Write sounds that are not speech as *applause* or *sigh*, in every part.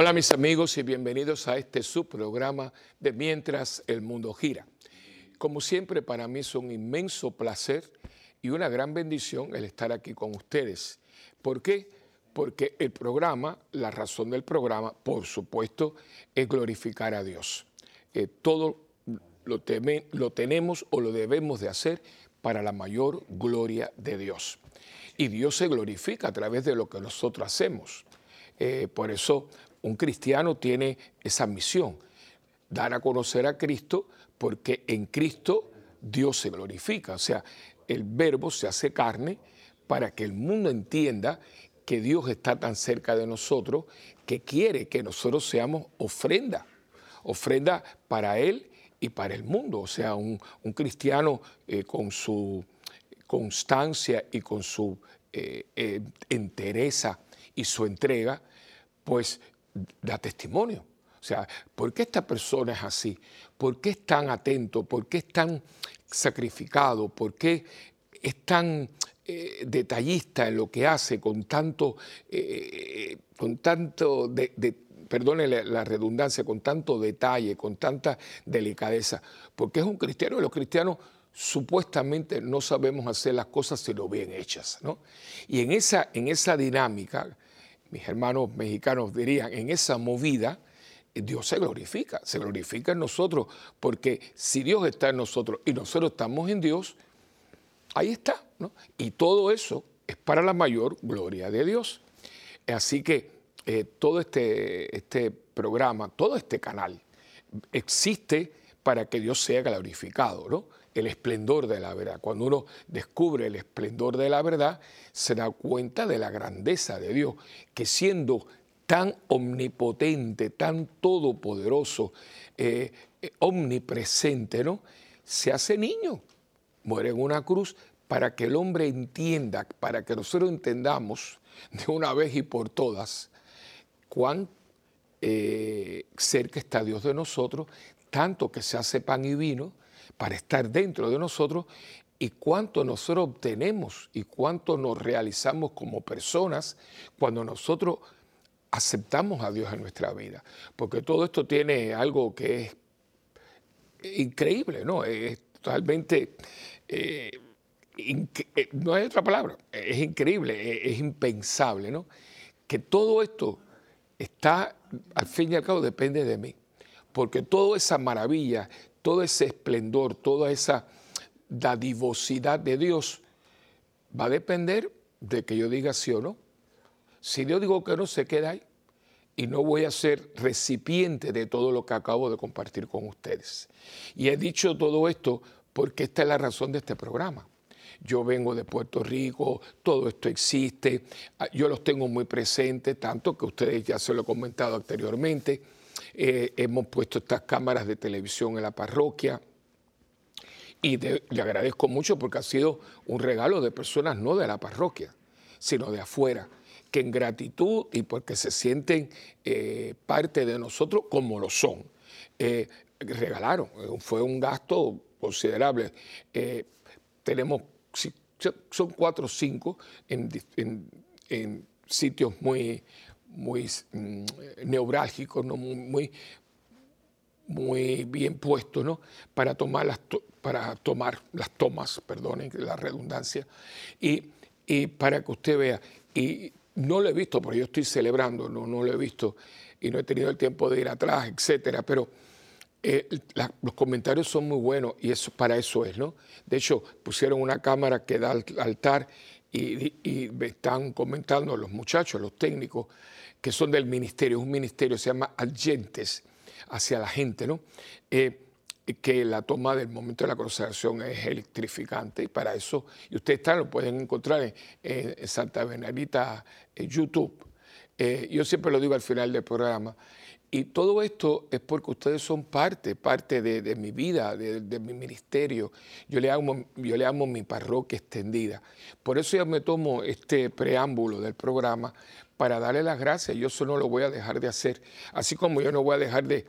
Hola mis amigos y bienvenidos a este subprograma de Mientras el Mundo Gira. Como siempre, para mí es un inmenso placer y una gran bendición el estar aquí con ustedes. ¿Por qué? Porque el programa, la razón del programa, por supuesto, es glorificar a Dios. Eh, todo lo, lo tenemos o lo debemos de hacer para la mayor gloria de Dios. Y Dios se glorifica a través de lo que nosotros hacemos. Eh, por eso un cristiano tiene esa misión, dar a conocer a Cristo, porque en Cristo Dios se glorifica. O sea, el verbo se hace carne para que el mundo entienda que Dios está tan cerca de nosotros, que quiere que nosotros seamos ofrenda, ofrenda para Él y para el mundo. O sea, un, cristiano eh, con su constancia y con su eh, eh, entereza y su entrega, pues da testimonio. O sea, ¿por qué esta persona es así? ¿Por qué es tan atento? ¿Por qué es tan sacrificado? ¿Por qué es tan eh, detallista en lo que hace con tanto, eh, con tanto de, perdone la, redundancia, con tanto detalle, con tanta delicadeza? Porque es un cristiano y los cristianos supuestamente no sabemos hacer las cosas sino bien hechas. ¿no? Y en esa, en esa dinámica, mis hermanos mexicanos dirían, en esa movida, Dios se glorifica, se glorifica en nosotros, porque si Dios está en nosotros y nosotros estamos en Dios, ahí está, ¿no? Y todo eso es para la mayor gloria de Dios. Así que eh, todo este, este programa, todo este canal existe para que Dios sea glorificado, ¿no? El esplendor de la verdad. Cuando uno descubre el esplendor de la verdad, se da cuenta de la grandeza de Dios, que siendo tan omnipotente, tan todopoderoso, eh, eh, omnipresente, ¿no? Se hace niño, muere en una cruz para que el hombre entienda, para que nosotros entendamos de una vez y por todas cuán eh, cerca está Dios de nosotros, tanto que se hace pan y vino, para estar dentro de nosotros y cuánto nosotros obtenemos y cuánto nos realizamos como personas cuando nosotros aceptamos a Dios en nuestra vida. Porque todo esto tiene algo que es increíble, ¿no? Es totalmente... Eh, eh, no hay otra palabra, es increíble, es, impensable, ¿no? Que todo esto está, al fin y al cabo, depende de mí. Porque toda esa maravilla, todo ese esplendor, toda esa dadivosidad de Dios va a depender de que yo diga sí o no. Si yo digo que no, se queda ahí y no voy a ser recipiente de todo lo que acabo de compartir con ustedes. Y he dicho todo esto porque esta es la razón de este programa. Yo vengo de Puerto Rico, todo esto existe, yo los tengo muy presentes, tanto que ustedes ya se lo he comentado anteriormente eh, hemos puesto estas cámaras de televisión en la parroquia. Y le agradezco mucho porque ha sido un regalo de personas no de la parroquia, sino de afuera, que en gratitud y porque se sienten eh, parte de nosotros como lo son, eh, regalaron. Fue un gasto considerable. tenemos, son cuatro o cinco en, en sitios muy, muy mm, neurálgico, ¿no? muy, muy bien puesto ¿no? para, tomar las para tomar las tomas, perdonen la redundancia, y, para que usted vea. Y no lo he visto, porque yo estoy celebrando, no, no lo he visto y no he tenido el tiempo de ir atrás, etcétera, pero eh, los comentarios son muy buenos y eso para eso es, ¿no? De hecho, pusieron una cámara que da al altar y, y me están comentando los muchachos, los técnicos, que son del ministerio, un ministerio se llama Agentes hacia la gente, ¿no? Eh, que la toma del momento de la consagración es electrificante y para eso, y ustedes están, lo pueden encontrar en, Santa Bernadita en YouTube. Eh, yo siempre lo digo al final del programa, y todo esto es porque ustedes son parte, parte de, mi vida, de, mi ministerio. Yo le, amo, yo le amo mi parroquia extendida. Por eso yo me tomo este preámbulo del programa para darle las gracias. Yo eso no lo voy a dejar de hacer. Así como yo no voy a dejar de,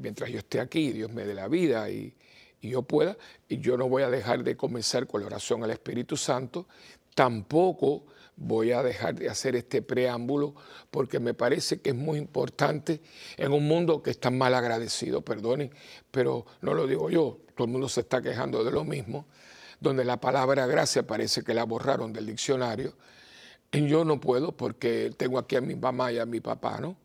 mientras yo esté aquí, Dios me dé la vida y, y yo pueda, y yo no voy a dejar de comenzar con la oración al Espíritu Santo, tampoco voy a dejar de hacer este preámbulo porque me parece que es muy importante en un mundo que está mal agradecido, perdonen, pero no lo digo yo, todo el mundo se está quejando de lo mismo, donde la palabra gracia parece que la borraron del diccionario. Y yo no puedo porque tengo aquí a mi mamá y a mi papá, ¿no?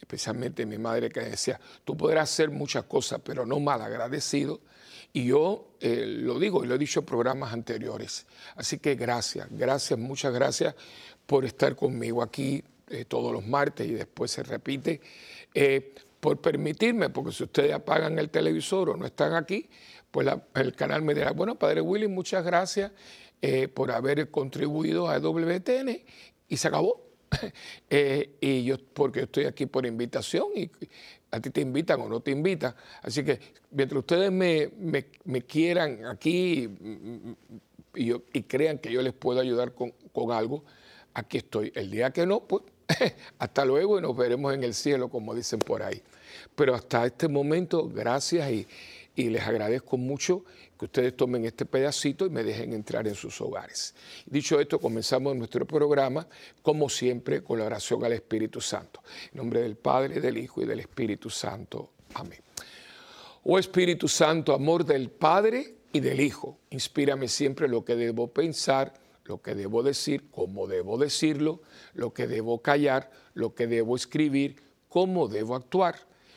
Especialmente mi madre que decía, tú podrás hacer muchas cosas, pero no mal agradecido. Y yo eh, lo digo y lo he dicho en programas anteriores. Así que gracias, gracias, muchas gracias por estar conmigo aquí eh, todos los martes y después se repite. Eh, por permitirme, porque si ustedes apagan el televisor o no están aquí, pues el canal me dirá, bueno, Padre Willy, muchas gracias por haber contribuido a WTN y se acabó. *laughs* y yo, porque estoy aquí por invitación y a ti te invitan o no te invitan. Así que mientras ustedes me, quieran aquí y, crean que yo les puedo ayudar con, algo, aquí estoy. El día que no, pues *laughs* hasta luego y nos veremos en el cielo, como dicen por ahí. Pero hasta este momento, gracias y, y les agradezco mucho que ustedes tomen este pedacito y me dejen entrar en sus hogares. Dicho esto, comenzamos nuestro programa, como siempre, con la oración al Espíritu Santo. En nombre del Padre, del Hijo y del Espíritu Santo. Amén. Oh Espíritu Santo, amor del Padre y del Hijo, inspírame siempre lo que debo pensar, lo que debo decir, cómo debo decirlo, lo que debo callar, lo que debo escribir, cómo debo actuar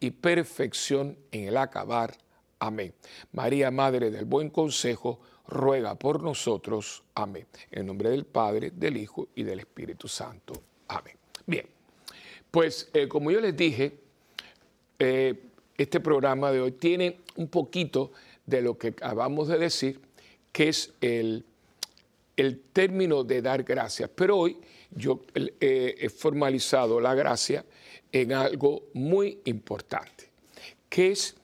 y perfección en el acabar. Amén. María, Madre del Buen Consejo, ruega por nosotros. Amén. En nombre del Padre, del Hijo y del Espíritu Santo. Amén. Bien, pues eh, como yo les dije, eh, este programa de hoy tiene un poquito de lo que acabamos de decir, que es el, el término de dar gracias. Pero hoy yo eh, he formalizado la gracia en algo muy importante, que es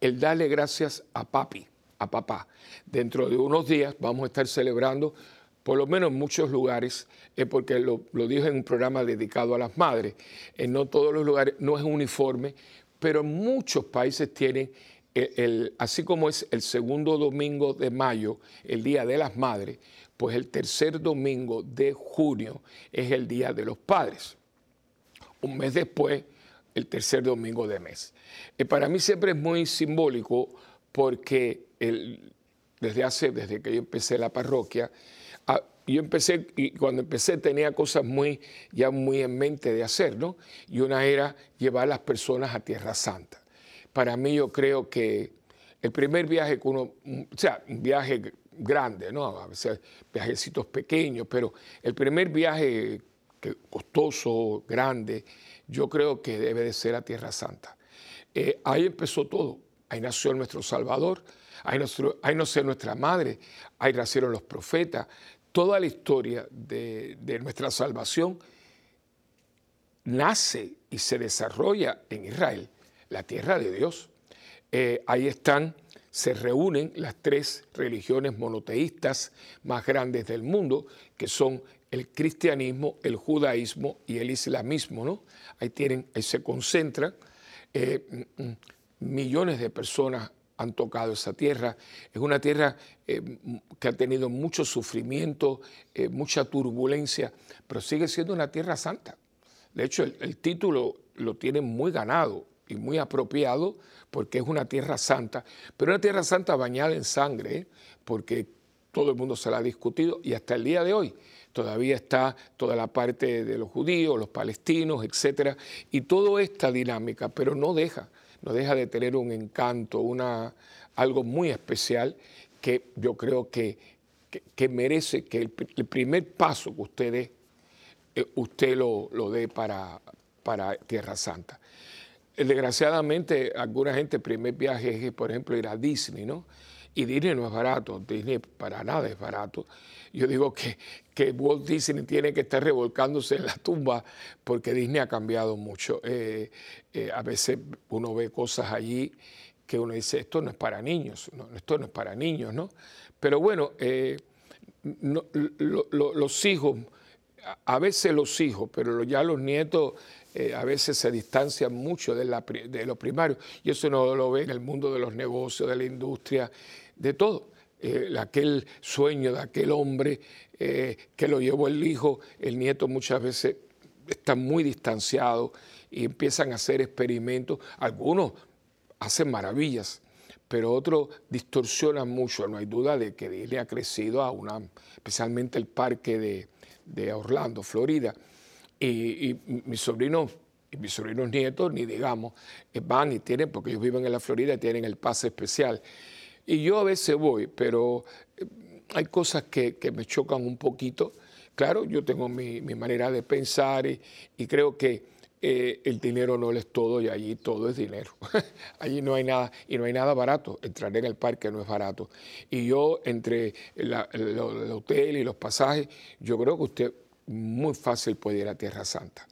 el darle gracias a papi, a papá. Dentro de unos días vamos a estar celebrando, por lo menos en muchos lugares, eh, porque lo, dije en un programa dedicado a las madres, en no todos los lugares, no es uniforme, pero en muchos países tienen, el, así como es el segundo domingo de mayo, el Día de las Madres, pues el tercer domingo de junio es el Día de los Padres un mes después, el tercer domingo de mes. Y para mí siempre es muy simbólico porque desde hace, desde que yo empecé la parroquia, ah, yo empecé, y cuando empecé tenía cosas muy, ya muy en mente de hacer, ¿no? Y una era llevar a las personas a Tierra Santa. Para mí yo creo que el primer viaje que uno, o sea, un viaje grande, ¿no? A veces viajecitos pequeños, pero el primer viaje que costoso, grande, yo creo que debe de ser a Tierra Santa. Eh, ahí empezó todo, ahí nació nuestro Salvador, ahí, nació nuestra madre, ahí nacieron los profetas, toda la historia de, nuestra salvación nace y se desarrolla en Israel, la tierra de Dios. Eh, ahí están, se reúnen las tres religiones monoteístas más grandes del mundo, que son el cristianismo, el judaísmo y el islamismo, ¿no? Ahí tienen, ahí se concentran. Eh, mm, mm, millones de personas han tocado esa tierra. Es una tierra eh, que ha tenido mucho sufrimiento, eh, mucha turbulencia, pero sigue siendo una tierra santa. De hecho, el, título lo tiene muy ganado y muy apropiado porque es una tierra santa, pero una tierra santa bañada en sangre, porque todo el mundo se la ha discutido y hasta el día de hoy todavía está toda la parte de los judíos, los palestinos, etcétera, y toda esta dinámica, pero no deja, no deja de tener un encanto, una, algo muy especial que yo creo que, que, merece que el, primer paso que usted dé, eh, usted lo, lo dé para, para Tierra Santa. Desgraciadamente, alguna gente, el primer viaje es, por ejemplo, ir a Disney, ¿no? Y Disney no es barato, Disney para nada es barato. Yo digo que, que Walt Disney tiene que estar revolcándose en la tumba porque Disney ha cambiado mucho. Eh, eh, a veces uno ve cosas allí que uno dice, esto no es para niños, esto no es para niños, ¿no? Pero bueno, eh, los hijos, a veces los hijos, pero ya los nietos a veces se distancian mucho de, la, de lo primario. Y eso no lo ve en el mundo de los negocios, de la industria, de todo. Eh, aquel sueño de aquel hombre eh, que lo llevó el hijo, el nieto muchas veces está muy distanciado y empiezan a hacer experimentos. Algunos hacen maravillas, pero otros distorsionan mucho. No hay duda de que Disney ha crecido a una, especialmente el parque de, Orlando, Florida. Y, mis sobrinos y mis sobrinos nietos, ni digamos, eh, van y tienen, porque ellos viven en la Florida, y tienen el pase especial. Y yo a veces voy, pero eh, hay cosas que, me chocan un poquito. Claro, yo tengo mi, manera de pensar y, creo que eh, el dinero no es todo y allí todo es dinero. *laughs* allí no hay nada y no hay nada barato. Entrar en el parque no es barato. Y yo entre el, hotel y los pasajes, yo creo que usted muy fácil puede ir a Tierra Santa.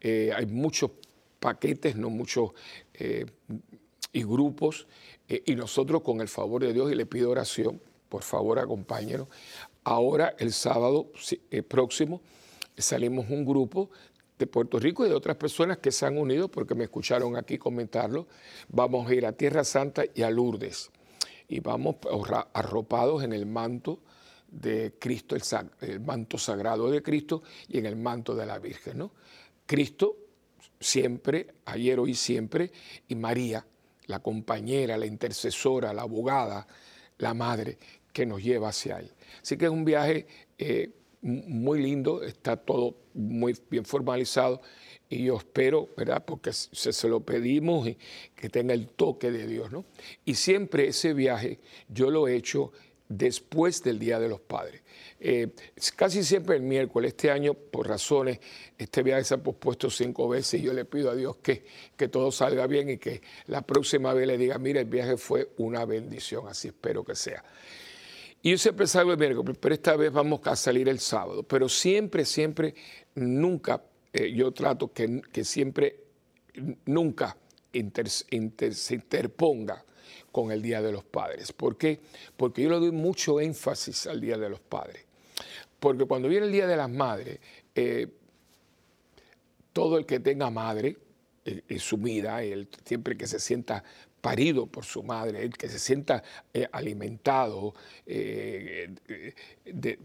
Eh, hay muchos paquetes, no muchos y grupos eh, y nosotros con el favor de Dios y le pido oración, por favor acompáñenos. Ahora el sábado eh, próximo salimos un grupo de Puerto Rico y de otras personas que se han unido porque me escucharon aquí comentarlo. Vamos a ir a Tierra Santa y a Lourdes y vamos arropados en el manto de Cristo, el, manto sagrado de Cristo y en el manto de la Virgen. ¿no? Cristo siempre, ayer, hoy, siempre, y María la compañera, la intercesora, la abogada, la madre que nos lleva hacia él. Así que es un viaje eh, muy lindo, está todo muy bien formalizado y yo espero, ¿verdad? Porque se, se lo pedimos y que tenga el toque de Dios, ¿no? Y siempre ese viaje yo lo he hecho después del Día de los Padres. Eh, casi siempre el miércoles, este año por razones, este viaje se ha pospuesto cinco veces y yo le pido a Dios que, que todo salga bien y que la próxima vez le diga, mira, el viaje fue una bendición, así espero que sea. Y yo siempre salgo el miércoles, pero esta vez vamos a salir el sábado. Pero siempre, siempre, nunca, eh, yo trato que, que siempre, nunca se interponga con el Día de los Padres. ¿Por qué? Porque yo le doy mucho énfasis al Día de los Padres. Porque cuando viene el Día de las Madres, eh, todo el que tenga madre eh, en su vida, el, siempre que se sienta parido por su madre, el que se sienta eh, alimentado eh,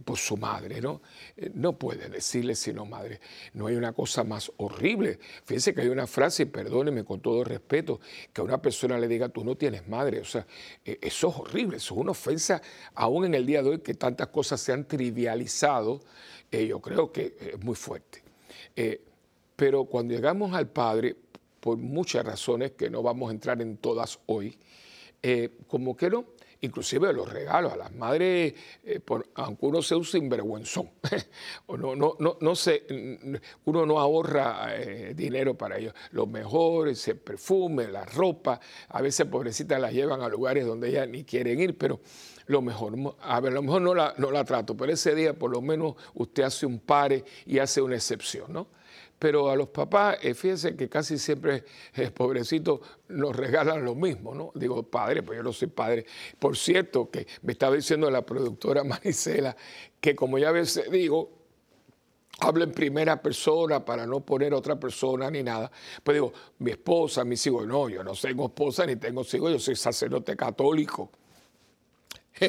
por su madre, ¿no? Eh, no puede decirle sino madre. No hay una cosa más horrible. Fíjense que hay una frase, perdóneme con todo respeto, que a una persona le diga, tú no tienes madre. O sea, eso es horrible, eso es una ofensa, aún en el día de hoy que tantas cosas se han trivializado, yo creo que es muy fuerte. pero cuando llegamos al Padre, por muchas razones que no vamos a entrar en todas hoy, eh, como que no, inclusive los regalos a las madres, eh, por, aunque uno sea un sinvergüenzón, *laughs* o no, no, no, no uno no ahorra eh, dinero para ellos. Lo mejor es el perfume, la ropa, a veces pobrecitas las llevan a lugares donde ellas ni quieren ir, pero lo mejor, a ver, a lo mejor no la, no la trato, pero ese día por lo menos usted hace un pare y hace una excepción, ¿no? Pero a los papás, eh, fíjense que casi siempre, eh, pobrecitos, nos regalan lo mismo, ¿no? Digo, padre, pues yo no soy padre. Por cierto, que me estaba diciendo la productora *laughs* Manicela, que como ya a veces digo, hablo en primera persona para no poner otra persona ni nada. Pues digo, mi esposa, mis hijos, no, yo no tengo esposa ni tengo hijos, yo soy sacerdote católico. *laughs*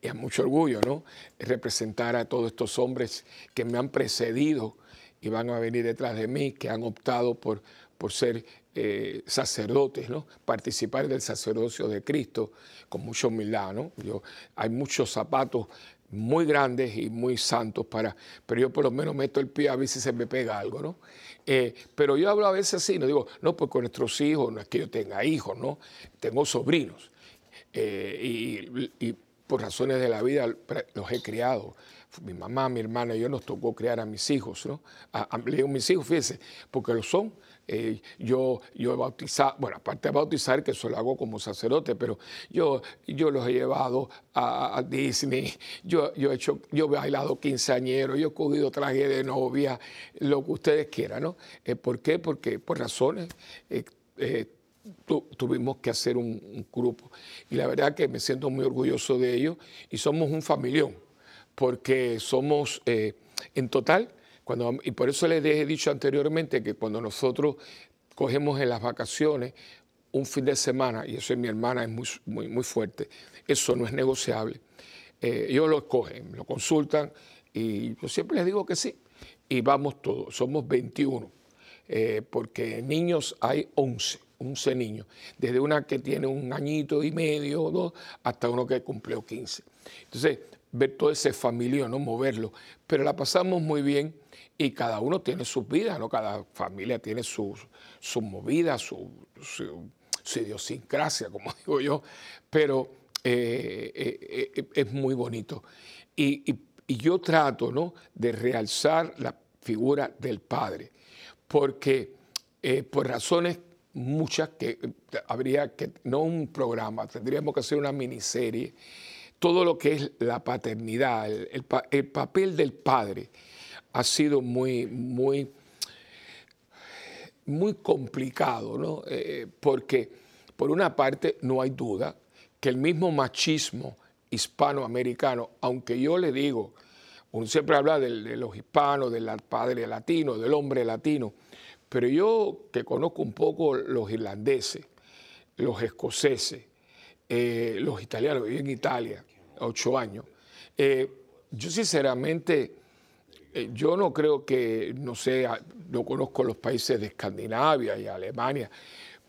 y es mucho orgullo, ¿no? Representar a todos estos hombres que me han precedido y van a venir detrás de mí, que han optado por, por ser eh, sacerdotes, ¿no? participar del sacerdocio de Cristo con mucha humildad. ¿no? Yo, hay muchos zapatos muy grandes y muy santos para, pero yo por lo menos meto el pie a ver si se me pega algo, ¿no? Eh, pero yo hablo a veces así, no digo, no, pues con nuestros hijos, no es que yo tenga hijos, ¿no? Tengo sobrinos eh, y, y, por razones de la vida los he criado mi mamá, mi hermana y yo nos tocó criar a mis hijos, ¿no? A, a, mis hijos, fíjense, porque lo son. Eh, yo, yo he bautizado, bueno, aparte de bautizar, que eso lo hago como sacerdote, pero yo, yo los he llevado a, Disney, yo, yo, he hecho, yo he bailado quinceañero, yo he cogido traje de novia, lo que ustedes quieran, ¿no? Eh, ¿Por qué? Porque por razones eh, tuvimos que hacer un, grupo. Y la verdad que me siento muy orgulloso de ellos y somos un familión, porque somos en total y por eso les he dicho anteriormente que cuando nosotros cogemos en las vacaciones un fin de semana, y eso es mi hermana, es muy, muy, muy fuerte, eso no es negociable. Eh, ellos lo escogen, lo consultan y yo siempre les digo que sí. Y vamos todos, somos 21, eh, porque niños hay 11, 11 niños, desde una que tiene un añito y medio o dos hasta uno que cumplió 15. Entonces, ver todo ese familia, ¿no? moverlo, pero la pasamos muy bien y cada uno tiene sus vidas, ¿no? Cada familia tiene sus su movidas, su, su, idiosincrasia, como *laughs* digo yo, pero eh, eh, eh, es muy bonito. Y, yo trato, ¿no? De realzar la figura del padre, porque por razones muchas que habría que, no un programa, tendríamos que hacer una miniserie, todo lo que es la paternidad, el, el papel del padre ha sido muy, muy, muy complicado, ¿no? Eh, porque por una parte no hay duda que el mismo machismo hispanoamericano, aunque yo le digo, uno siempre habla de, los hispanos, del padre latino, del hombre latino, pero yo que conozco un poco los irlandeses, los escoceses, eh, los italianos, viví en Italia ocho años, eh, yo sinceramente eh, yo no creo que, no sé, no conozco los países de Escandinavia y Alemania,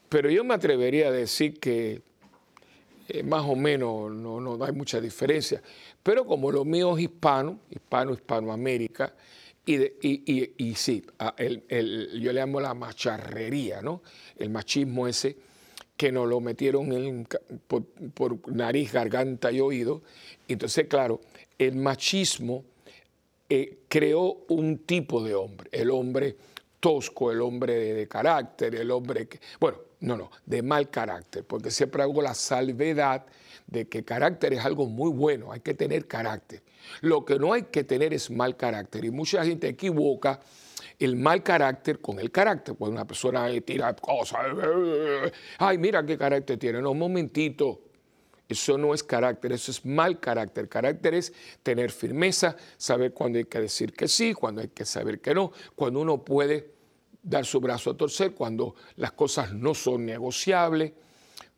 pero yo me atrevería a decir que más o menos no, no, hay mucha diferencia. Pero como lo mío es hispano, hispano, hispanoamérica, y, y, y, sí, yo le llamo la macharrería, ¿no? El machismo ese que nos lo metieron por, por, nariz, garganta y oído. Entonces, claro, el machismo eh, creó un tipo de hombre, el hombre tosco, el hombre de, carácter, el hombre que, bueno, no, no, de mal carácter, porque siempre hago la salvedad de que carácter es algo muy bueno, hay que tener carácter. Lo que no hay que tener es mal carácter y mucha gente equivoca el mal carácter con el carácter. Cuando una persona tira cosas, ay, mira qué carácter tiene. No, un momentito, eso no es carácter, eso es mal carácter. Carácter es tener firmeza, saber cuándo hay que decir que sí, cuándo hay que saber que no, cuando uno puede dar su brazo a torcer, cuando las cosas no son negociables,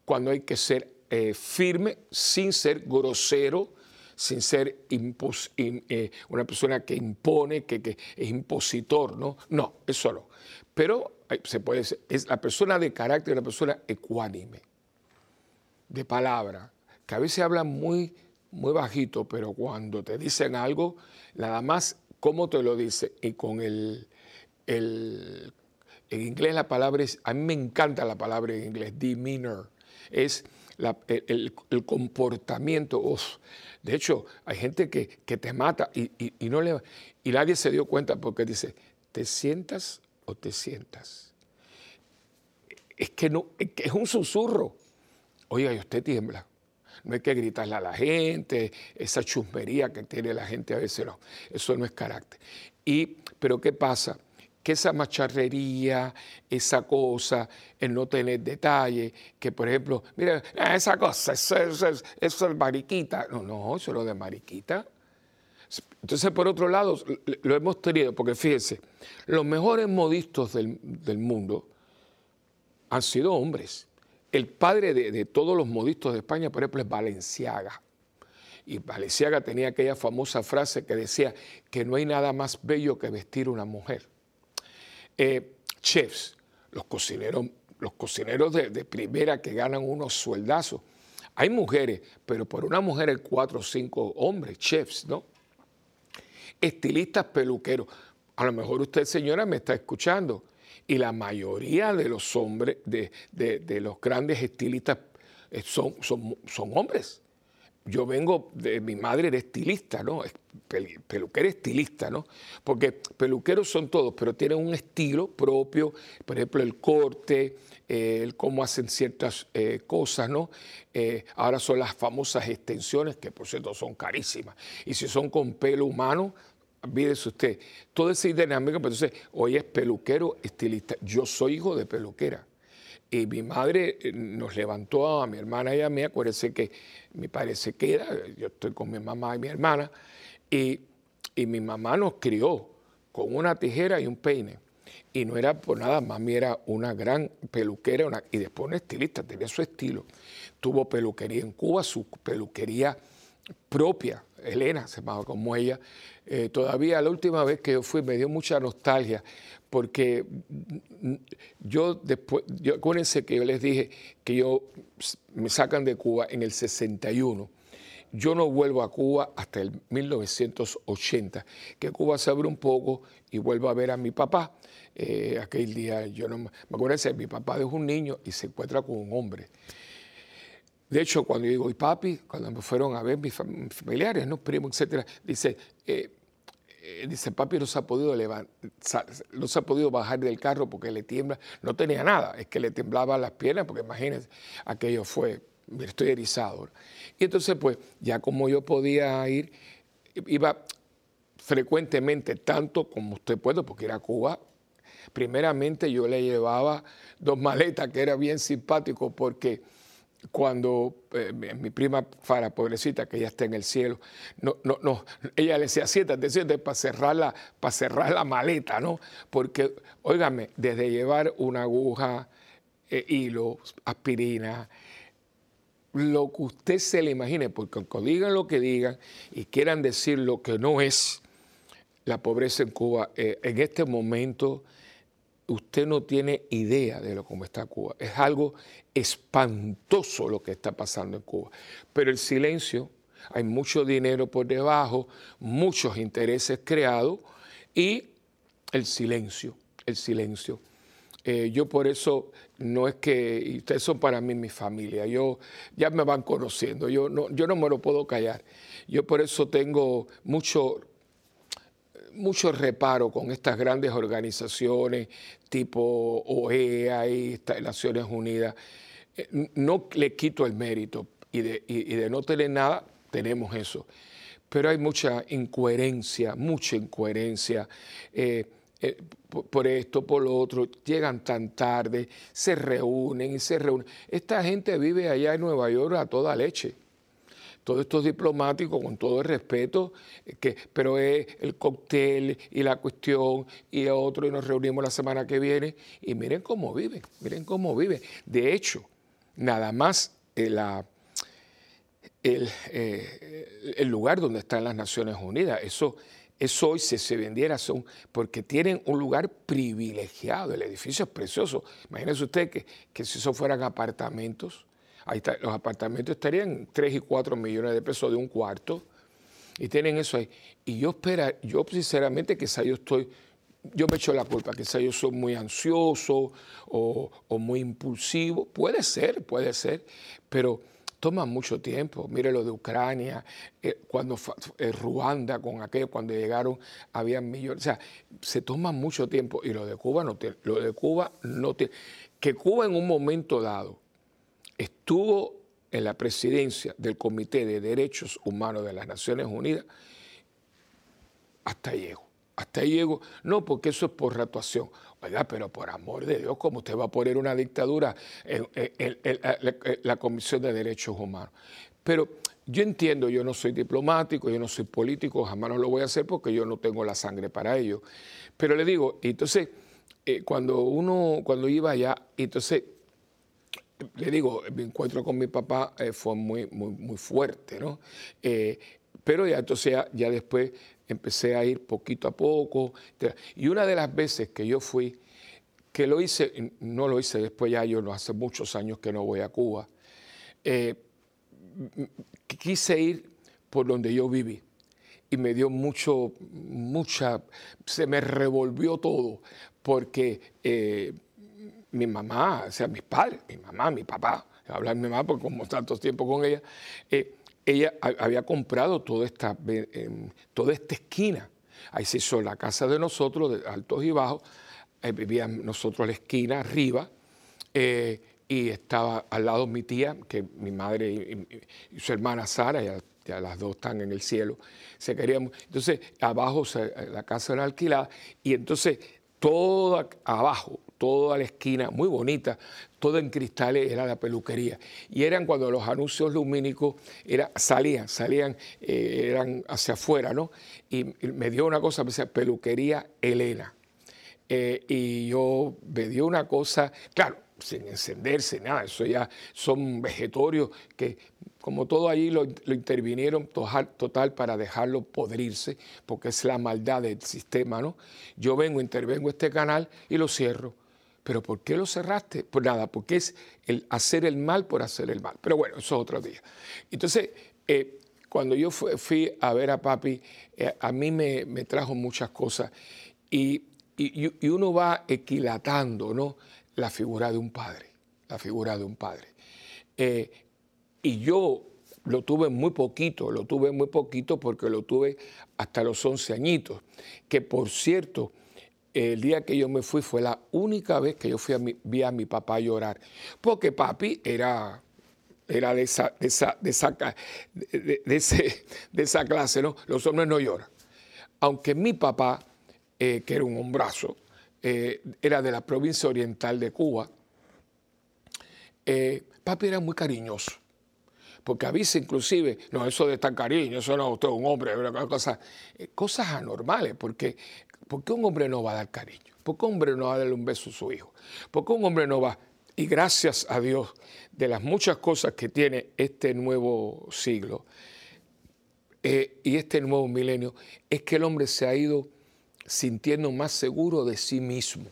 cuando hay que ser eh, firme sin ser grosero, sin ser eh, una persona que impone, que, es impositor, ¿no? No, eso no. Pero se puede es la persona de carácter, una persona ecuánime, de palabra, que a veces hablan muy, muy bajito, pero cuando te dicen algo, nada más cómo te lo dice. Y con el, el en inglés la palabra es, a mí me encanta la palabra en inglés, demeanor, es el, comportamiento. De hecho, hay gente que, te mata y, no le, y nadie se dio cuenta porque dice, ¿te sientas o te sientas? Es que, no, es, que es un susurro. Oiga, y usted tiembla no hay que gritarle a la gente, esa chusmería que tiene la gente a veces no, eso no es carácter. Y, pero ¿qué pasa? Que esa macharrería, esa cosa, el no tener detalle, que por ejemplo, mira, ah, esa cosa, eso, es mariquita. No, no, eso es lo de mariquita. Entonces, por otro lado, lo hemos tenido, porque fíjense, los mejores modistos del, del mundo han sido hombres. El padre de, todos los modistos de España, por ejemplo, es Valenciaga. Y Valenciaga tenía aquella famosa frase que decía que no hay nada más bello que vestir una mujer. Eh, chefs, los cocineros, los cocineros de, primera que ganan unos sueldazos. Hay mujeres, pero por una mujer hay cuatro o cinco hombres, chefs, ¿no? Estilistas peluqueros. A lo mejor usted, señora, me está escuchando y la mayoría de los hombres, de, los grandes estilistas, eh, son, hombres. yo vengo de mi madre era estilista, ¿no? Peluquera estilista, ¿no? Porque peluqueros son todos, pero tienen un estilo propio, por ejemplo, el corte, eh, el cómo hacen ciertas eh, cosas, ¿no? Eh, ahora son las famosas extensiones, que por cierto son carísimas. Y si son con pelo humano, olvídese usted, todo ese dinámica, pero entonces hoy es peluquero estilista. Yo soy hijo de peluquera. Y mi madre eh, nos levantó a mi hermana y a mí, acuérdense que mi padre se queda, yo estoy con mi mamá y mi hermana, y, mi mamá nos crió con una tijera y un peine. Y no era por nada, mami era una gran peluquera y después una estilista, tenía su estilo. Tuvo peluquería en Cuba, su peluquería propia, Elena se llamaba como ella. Eh, todavía la última vez que yo fui me dio mucha nostalgia porque yo después, yo, acuérdense que yo les dije que yo me sacan de Cuba en el 61. Yo no vuelvo a Cuba hasta el 1980, que Cuba se abre un poco y vuelvo a ver a mi papá. Eh, aquel día, yo no me acuerdo que mi papá es un niño y se encuentra con un hombre. De hecho, cuando yo digo, y papi, cuando me fueron a ver mis familiares, ¿no? primos, etcétera, dice, eh, eh, dice, papi no se, ha podido no se ha podido bajar del carro porque le tiembla, no tenía nada, es que le temblaban las piernas, porque imagínense, aquello fue, estoy erizado. Y entonces, pues, ya como yo podía ir, iba frecuentemente, tanto como usted puede, porque era Cuba, primeramente yo le llevaba dos maletas, que era bien simpático, porque cuando eh, mi prima Fara, pobrecita, que ya está en el cielo, no, no, no, ella le decía, siéntate, siéntate para cerrar la, para cerrar la maleta, ¿no? Porque, óigame, desde llevar una aguja, eh, hilo, aspirina, lo que usted se le imagine, porque aunque digan lo que digan y quieran decir lo que no es, la pobreza en Cuba eh, en este momento usted no tiene idea de lo cómo está Cuba. Es algo espantoso lo que está pasando en Cuba. Pero el silencio, hay mucho dinero por debajo, muchos intereses creados y el silencio, el silencio. Eh, yo por eso no es que, y ustedes son para mí mi familia, yo ya me van conociendo, yo no, yo no me lo puedo callar. Yo por eso tengo mucho mucho reparo con estas grandes organizaciones tipo OEA y Naciones Unidas. Eh, no le quito el mérito y de, de no tener nada, tenemos eso. Pero hay mucha incoherencia, mucha incoherencia. Eh, eh, por esto, por lo otro, llegan tan tarde, se reúnen y se reúnen. Esta gente vive allá en Nueva York a toda leche todos estos diplomáticos, con todo el respeto, eh, que, pero es el cóctel y la cuestión y otro, y nos reunimos la semana que viene, y miren cómo viven, miren cómo viven. De hecho, nada más eh, el, el, lugar donde están las Naciones Unidas, eso, eso hoy si se vendiera son, porque tienen un lugar privilegiado, el edificio es precioso. Imagínense usted que, que si eso fueran apartamentos, los apartamentos estarían 3 y 4 millones de pesos de un cuarto y tienen eso ahí. Y yo espera, yo sinceramente quizá yo estoy, yo me echo la culpa, quizá yo soy muy ansioso o, muy impulsivo, puede ser, puede ser, pero toma mucho tiempo. Mire lo de Ucrania, eh, cuando eh, Ruanda con aquello, cuando llegaron, había millones. O sea, se toma mucho tiempo y lo de Cuba no tiene. Lo de Cuba no tiene. Que Cuba en un momento dado estuvo en la presidencia del Comité de Derechos Humanos de las Naciones Unidas, hasta llego. Hasta ahí llego. No, porque eso es por reactuación. Pero por amor de Dios, ¿cómo usted va a poner una dictadura en, la Comisión de Derechos Humanos? Pero yo entiendo, yo no soy diplomático, yo no soy político, jamás no lo voy a hacer porque yo no tengo la sangre para ello. Pero le digo, entonces, eh, cuando uno, cuando iba allá, entonces le digo, mi encuentro con mi papá eh, fue muy, muy, muy fuerte, ¿no? Eh, pero ya entonces ya, después empecé a ir poquito a poco. Y una de las veces que yo fui, que lo hice, no lo hice después ya, yo no hace muchos años que no voy a Cuba, eh, quise ir por donde yo viví. Y me dio mucho, mucha, se me revolvió todo, porque mi mamá, o sea, mis padres, mi mamá, mi papá, hablar mi mamá porque como tanto tiempo con ella, eh, ella había comprado toda esta, em, toda esta esquina. Ahí se hizo la casa de nosotros, de altos y bajos. Ahí vivíamos nosotros la esquina arriba. Eh, y estaba al lado mi tía, que mi madre y, su hermana Sara, ya, las dos están en el cielo, se querían. Entonces, abajo la casa era alquilada y entonces todo abajo, toda la esquina, muy bonita, todo en cristales, era la peluquería. Y eran cuando los anuncios lumínicos era, salían, salían, eh, eran hacia afuera, ¿no? Y, me dio una cosa, me decía, peluquería Elena. Eh, y yo me dio una cosa, claro, sin encenderse, nada, eso ya son vegetorios que como todo allí lo, intervinieron total, para dejarlo podrirse, porque es la maldad del sistema, ¿no? Yo vengo, intervengo este canal y lo cierro. ¿Pero por qué lo cerraste? Pues nada, porque es hacer el mal por hacer el mal. Pero bueno, eso es otro día. Entonces, eh, cuando yo fui, a ver a papi, eh, a mí me, trajo muchas cosas y, y, uno va equilatando, ¿no? la figura de un padre, la figura de un padre. Eh, y yo lo tuve muy poquito, lo tuve muy poquito porque lo tuve hasta los 11 añitos, que por cierto, el día que yo me fui fue la única vez que yo fui a vi a mi papá llorar, porque papi era, era de, esa, de, esa, de, esa, clase, ¿no? Los hombres no lloran. Aunque mi papá, eh, que era un hombrazo, eh, era de la provincia oriental de Cuba, eh, papi era muy cariñoso. Porque avisa inclusive, no, eso de estar cariño, eso no, usted es un hombre, cosas anormales, porque ¿por qué un hombre no va a dar cariño? ¿Por qué un hombre no va a darle un beso a su hijo? ¿Por qué un hombre no va? Y gracias a Dios, de las muchas cosas que tiene este nuevo siglo y este nuevo milenio, es que el hombre se ha ido sintiendo más seguro de sí mismo.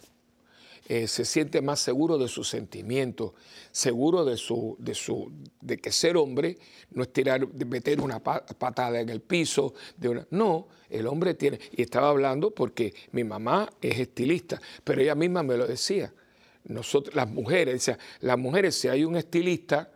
Eh, se siente más seguro de sus sentimientos, seguro de, su, de, su, de que ser hombre no es tirar, meter una patada en el piso. De una, no, el hombre tiene, y estaba hablando porque mi mamá es estilista, pero ella misma me lo decía. Nosotros, las mujeres, las mujeres, si hay un estilista,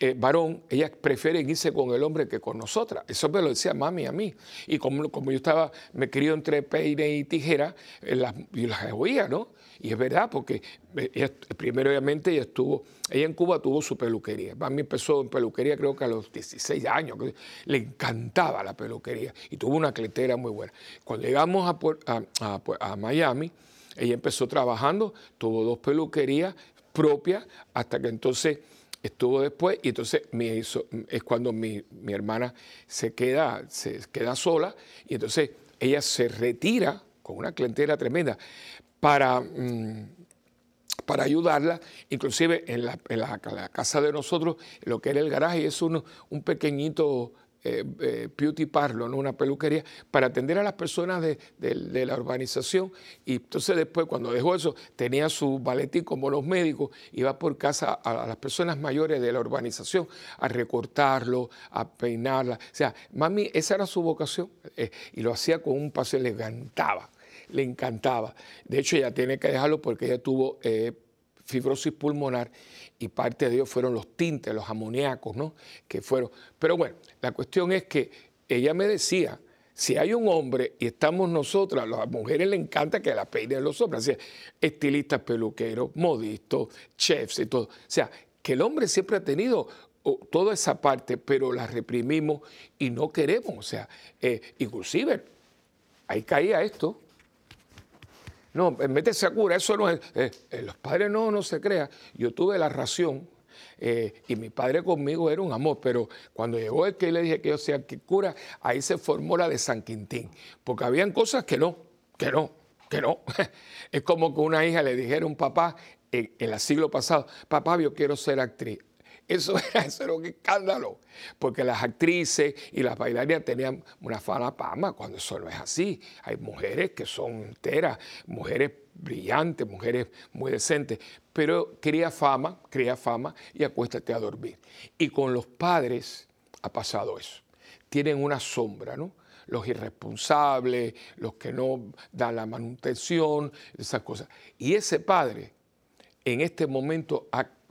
eh, varón, ellas prefieren irse con el hombre que con nosotras. Eso me lo decía mami a mí. Y como, como yo estaba, me crió entre peine y tijera, eh, las, y las oía, ¿no? Y es verdad, porque eh, primero obviamente ella estuvo, ella en Cuba tuvo su peluquería. Mami empezó en peluquería creo que a los 16 años, le encantaba la peluquería y tuvo una cletera muy buena. Cuando llegamos a, a, a Miami, ella empezó trabajando, tuvo dos peluquerías propias, hasta que entonces estuvo después y entonces es cuando mi, hermana se queda, se queda sola y entonces ella se retira con una clientela tremenda para, mm, para ayudarla, inclusive en la, casa de nosotros, lo que era el garaje, es un, un pequeñito eh, eh, ¿no? una peluquería, para atender a las personas de, la urbanización. Y entonces después, cuando dejó eso, tenía su baletín como los médicos, iba por casa a, las personas mayores de la urbanización a recortarlo, a peinarla. O sea, mami, esa era su vocación eh, y lo hacía con un paseo, le encantaba, le encantaba. De hecho, ella tiene que dejarlo porque ella tuvo fibrosis pulmonar y parte de ellos fueron los tintes, los amoníacos, ¿no? Que fueron. Pero bueno, la cuestión es que ella me decía, si hay un hombre y estamos nosotras, a las mujeres les encanta que la peinen los hombres, así, estilistas, peluqueros, modistas, chefs y todo. O sea, que el hombre siempre ha tenido toda esa parte, pero la reprimimos y no queremos. O sea, eh, inclusive, ahí caía esto, no, métese a cura, eso no es. Eh, eh, los padres no, no se crean. Yo tuve la ración eh, y mi padre conmigo era un amor, pero cuando llegó el que le dije que yo sea cura, ahí se formó la de San Quintín, porque habían cosas que no, que no, que no. *laughs* es como que una hija le dijera a un papá en el siglo pasado, papá, yo quiero ser actriz. *laughs* Eso era, un escándalo, porque las actrices y las bailarinas tenían una fama fama cuando eso no es así. Hay mujeres que son enteras, mujeres brillantes, mujeres muy decentes, pero quería fama, quería fama y acuéstate a dormir. Y con los padres ha pasado eso. Tienen una sombra, ¿no? Los irresponsables, los que no dan la manutención, esas cosas. Y ese padre en este momento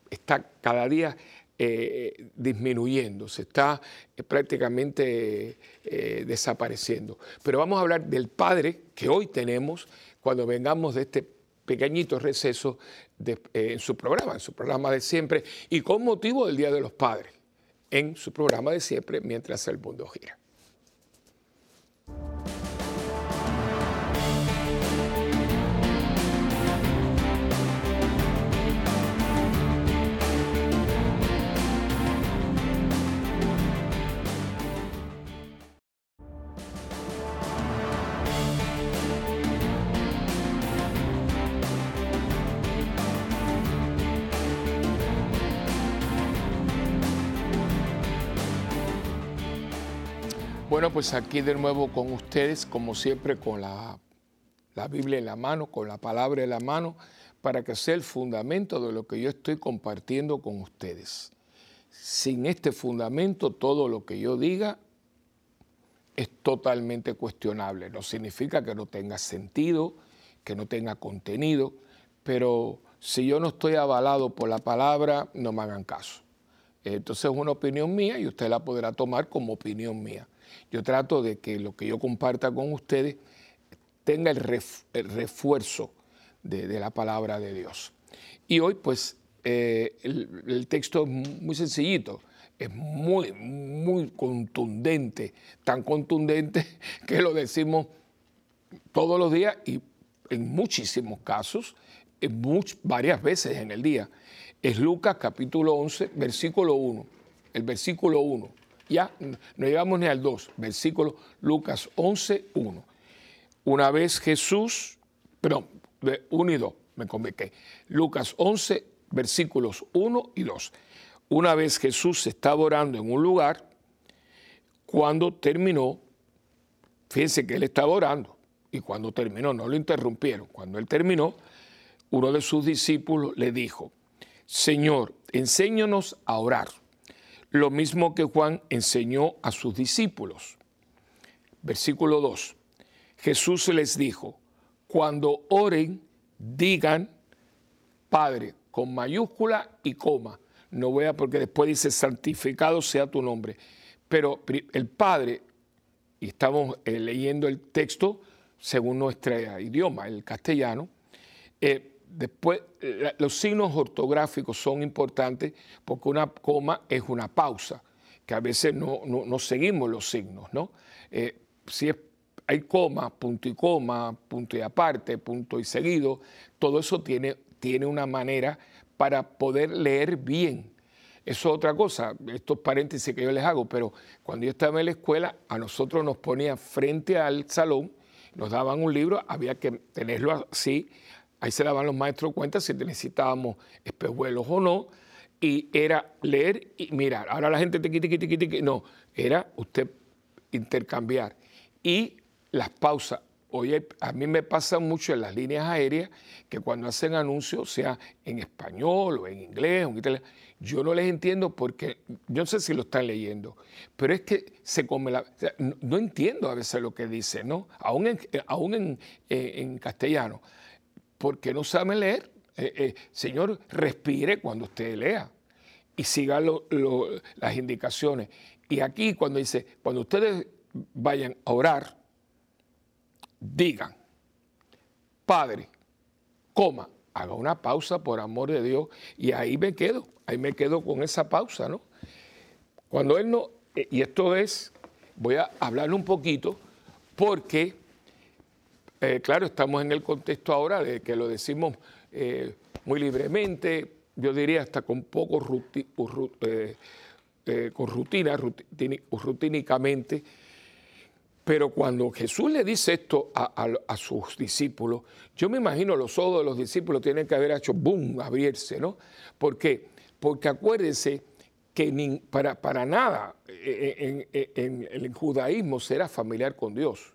está cada día eh, disminuyendo, se está eh, prácticamente eh, desapareciendo. Pero vamos a hablar del Padre que hoy tenemos cuando vengamos de este pequeñito receso en su programa, en su programa de siempre, y con motivo del Día de los Padres, en su programa de siempre, mientras el mundo gira. Bueno, pues aquí de nuevo con ustedes, como siempre, con la, Biblia en la mano, con la palabra en la mano, para que sea el fundamento de lo que yo estoy compartiendo con ustedes. Sin este fundamento, todo lo que yo diga es totalmente cuestionable. No significa que no tenga sentido, que no tenga contenido, pero si yo no estoy avalado por la palabra, no me hagan caso. Entonces es una opinión mía y usted la podrá tomar como opinión mía. Yo trato de que lo que yo comparta con ustedes tenga el, refuerzo de, la palabra de Dios. Y hoy, pues, eh, el, texto es muy sencillito, es muy, muy contundente, tan contundente *laughs* que lo decimos todos los días y en muchísimos casos, en varias veces en el día. Es Lucas capítulo 11, versículo 1. El versículo 1 ya no llegamos ni al 2, versículo Lucas 11, 1. Una vez Jesús, perdón, 1 y 2, me convoqué. Lucas 11, versículos 1 y 2. Una vez Jesús estaba orando en un lugar, cuando terminó, fíjense que él estaba orando, y cuando terminó, no lo interrumpieron, cuando él terminó, uno de sus discípulos le dijo, Señor, enséñanos a orar lo mismo que Juan enseñó a sus discípulos. Versículo 2. Jesús les dijo, cuando oren, digan, Padre, con mayúscula y coma. No voy a, porque después dice, santificado sea tu nombre. Pero el Padre, y estamos eh, leyendo el texto según nuestro idioma, el castellano, eh, Después, los signos ortográficos son importantes porque una coma es una pausa, que a veces no, seguimos los signos, ¿no? Eh, si hay coma, punto y coma, punto y aparte, punto y seguido, todo eso tiene, tiene una manera para poder leer bien. Eso es otra cosa, estos paréntesis que yo les hago, pero cuando yo estaba en la escuela, a nosotros nos ponían frente al salón, nos daban un libro, había que tenerlo así, Ahí se daban los maestros cuenta si necesitábamos espejuelos o no. Y era leer y mirar. Ahora la gente te quita, quita, quita, No, era usted intercambiar. Y las pausas. Oye, a mí me pasa mucho en las líneas aéreas que cuando hacen anuncios, sea en español o en inglés o en italiano, yo no les entiendo porque yo no sé si lo están leyendo, pero es que se come la. no, entiendo a veces lo que dice, ¿no? Aún en, aún en, en castellano porque no saben leer. Eh, eh, señor, respire cuando usted lea y siga las indicaciones. Y aquí cuando dice, cuando ustedes vayan a orar, digan, Padre, coma, haga una pausa por amor de Dios y ahí me quedo, ahí me quedo con esa pausa, ¿no? Cuando Él no, eh, y esto es, voy a hablar un poquito porque eh, claro, estamos en el contexto ahora de que lo decimos eh, muy libremente, yo diría hasta con poco eh, rutina, rutínicamente. Pero cuando Jesús le dice esto a, sus discípulos, yo me imagino los ojos de los discípulos tienen que haber hecho boom, abrirse, ¿no? ¿Por qué? Porque acuérdense que para, para nada en, en el judaísmo será familiar con Dios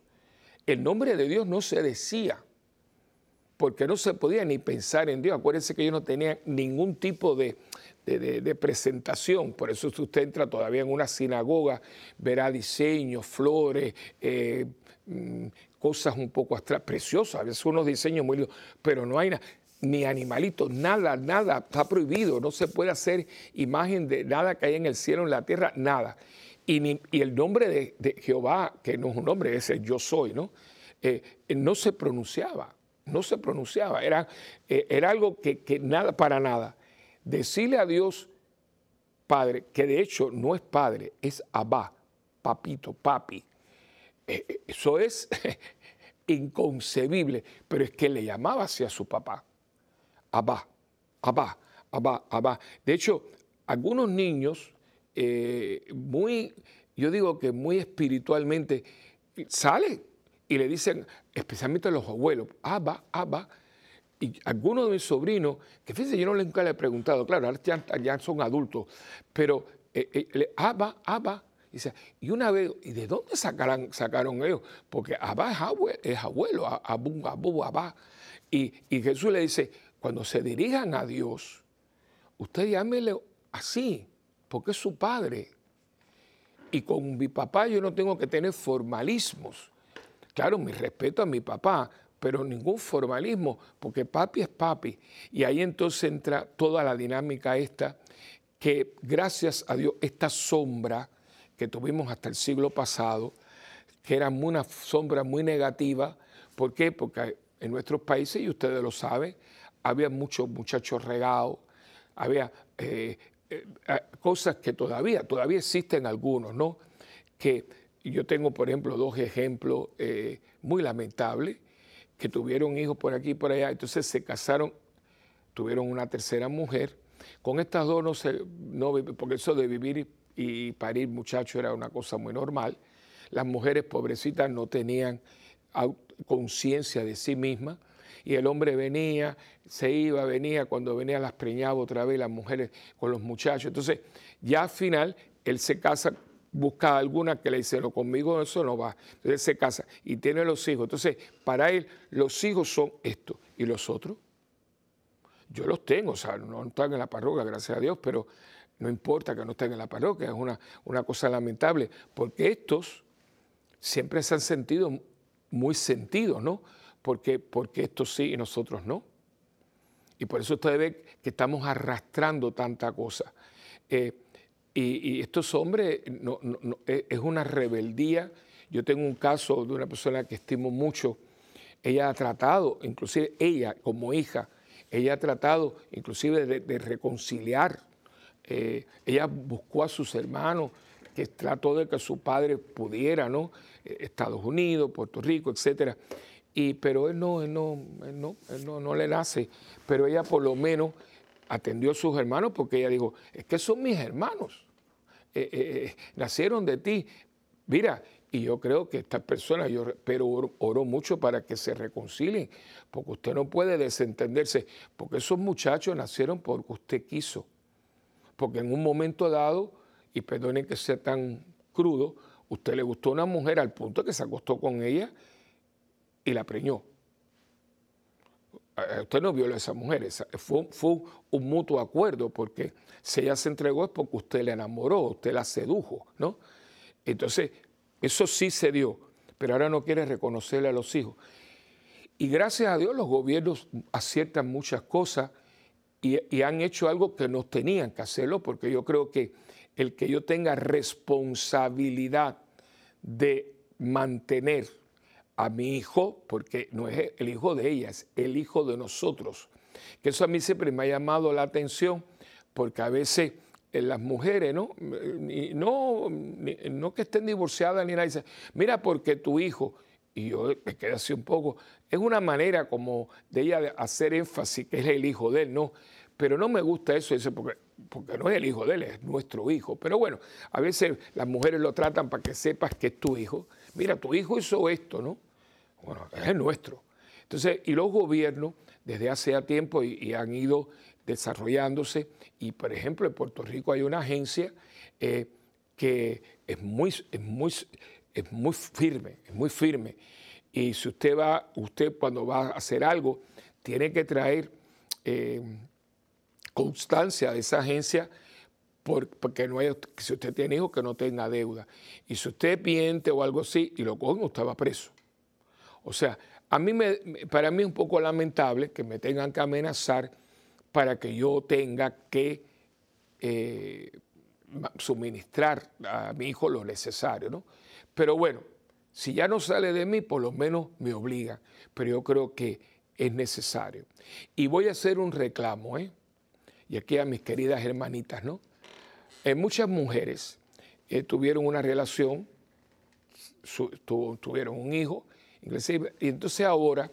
el nombre de Dios no se decía, porque no se podía ni pensar en Dios. Acuérdense que ellos no tenían ningún tipo de, presentación, por eso si usted entra todavía en una sinagoga, verá diseños, flores, eh, mm, cosas un poco atrás, preciosas, a veces unos diseños muy pero no hay nada. ni animalitos, nada, nada, está prohibido, no se puede hacer imagen de nada que hay en el cielo, en la tierra, nada. Y, el nombre de, Jehová, que no es un nombre, es el yo soy, ¿no? Eh, no se pronunciaba, no se pronunciaba, era, eh, era algo que, nada, para nada. Decirle a Dios, Padre, que de hecho no es Padre, es Abba, papito, papi. Eh, eso es *laughs* inconcebible, pero es que le llamaba así a su papá. Abba, Abba, Abba, Abba. De hecho, algunos niños, eh, muy, yo digo que muy espiritualmente, salen y le dicen, especialmente a los abuelos, Abba, Abba. Y algunos de mis sobrinos, que fíjense, yo no nunca le he preguntado, claro, ya, son adultos, pero eh, eh, Abba, Abba, y una vez, ¿y de dónde sacaron ellos? Porque Abba es abuelo, es abuelo Abu, Abu, Abba. Y, y Jesús le dice, cuando se dirijan a Dios, usted llámele así, porque es su padre. Y con mi papá yo no tengo que tener formalismos. Claro, mi respeto a mi papá, pero ningún formalismo, porque papi es papi. Y ahí entonces entra toda la dinámica esta, que gracias a Dios, esta sombra que tuvimos hasta el siglo pasado, que era una sombra muy negativa, ¿por qué? Porque en nuestros países, y ustedes lo saben, había muchos muchachos regados, había eh, eh, cosas que todavía, todavía existen algunos, ¿no? Que yo tengo, por ejemplo, dos ejemplos eh, muy lamentables, que tuvieron hijos por aquí y por allá, entonces se casaron, tuvieron una tercera mujer, con estas dos no se, no, porque eso de vivir y parir muchachos era una cosa muy normal, las mujeres pobrecitas no tenían conciencia de sí mismas, y el hombre venía, se iba, venía, cuando venía las preñaba otra vez las mujeres con los muchachos. Entonces, ya al final, él se casa, busca alguna que le dice, no, conmigo eso no va. Entonces, él se casa y tiene los hijos. Entonces, para él, los hijos son esto. ¿Y los otros? Yo los tengo, o sea, no están en la parroquia, gracias a Dios, pero no importa que no estén en la parroquia, es una, una cosa lamentable, porque estos siempre se han sentido muy sentidos, ¿no? Porque, porque esto sí y nosotros no. Y por eso ustedes ven que estamos arrastrando tanta cosa. Eh, y, estos hombres no, es una rebeldía. Yo tengo un caso de una persona que estimo mucho. Ella ha tratado, inclusive ella como hija, ella ha tratado inclusive de, reconciliar. Eh, ella buscó a sus hermanos, que trató de que su padre pudiera, ¿no? Eh, Estados Unidos, Puerto Rico, etcétera. Y, pero él no, él no, no, no, no le nace. Pero ella por lo menos atendió a sus hermanos porque ella dijo, es que son mis hermanos, eh, eh, eh, nacieron de ti. Mira, y yo creo que estas personas, yo pero oro, mucho para que se reconcilien, porque usted no puede desentenderse, porque esos muchachos nacieron porque usted quiso. Porque en un momento dado, y perdonen que sea tan crudo, usted le gustó a una mujer al punto que se acostó con ella y la preñó. Usted no violó a esa mujer, fue, fue, un mutuo acuerdo, porque si ella se entregó es porque usted la enamoró, usted la sedujo, ¿no? Entonces, eso sí se dio, pero ahora no quiere reconocerle a los hijos. Y gracias a Dios los gobiernos aciertan muchas cosas y, y han hecho algo que no tenían que hacerlo, porque yo creo que el que yo tenga responsabilidad de mantener a mi hijo, porque no es el hijo de ella, es el hijo de nosotros. Que eso a mí siempre me ha llamado la atención, porque a veces en las mujeres, ¿no? no, no que estén divorciadas ni nada, dice, mira, porque tu hijo, y yo me quedé así un poco, es una manera como de ella hacer énfasis que es el hijo de él, ¿no? Pero no me gusta eso, eso porque, porque no es el hijo de él, es nuestro hijo. Pero bueno, a veces las mujeres lo tratan para que sepas que es tu hijo. Mira, tu hijo hizo esto, ¿no? Bueno, es nuestro. Entonces, y los gobiernos desde hace tiempo y, han ido desarrollándose. Y por ejemplo, en Puerto Rico hay una agencia eh, que es muy, es, muy, es muy firme, es muy firme. Y si usted va, usted cuando va a hacer algo, tiene que traer eh, constancia de esa agencia porque no hay, si usted tiene hijos que no tenga deuda. Y si usted miente o algo así y lo cogen, usted va preso. O sea, a mí me, para mí es un poco lamentable que me tengan que amenazar para que yo tenga que eh, suministrar a mi hijo lo necesario, ¿no? Pero bueno, si ya no sale de mí, por lo menos me obliga, pero yo creo que es necesario. Y voy a hacer un reclamo, ¿eh? Y aquí a mis queridas hermanitas, ¿no? Eh, muchas mujeres eh, tuvieron una relación, tuvieron un hijo, y entonces ahora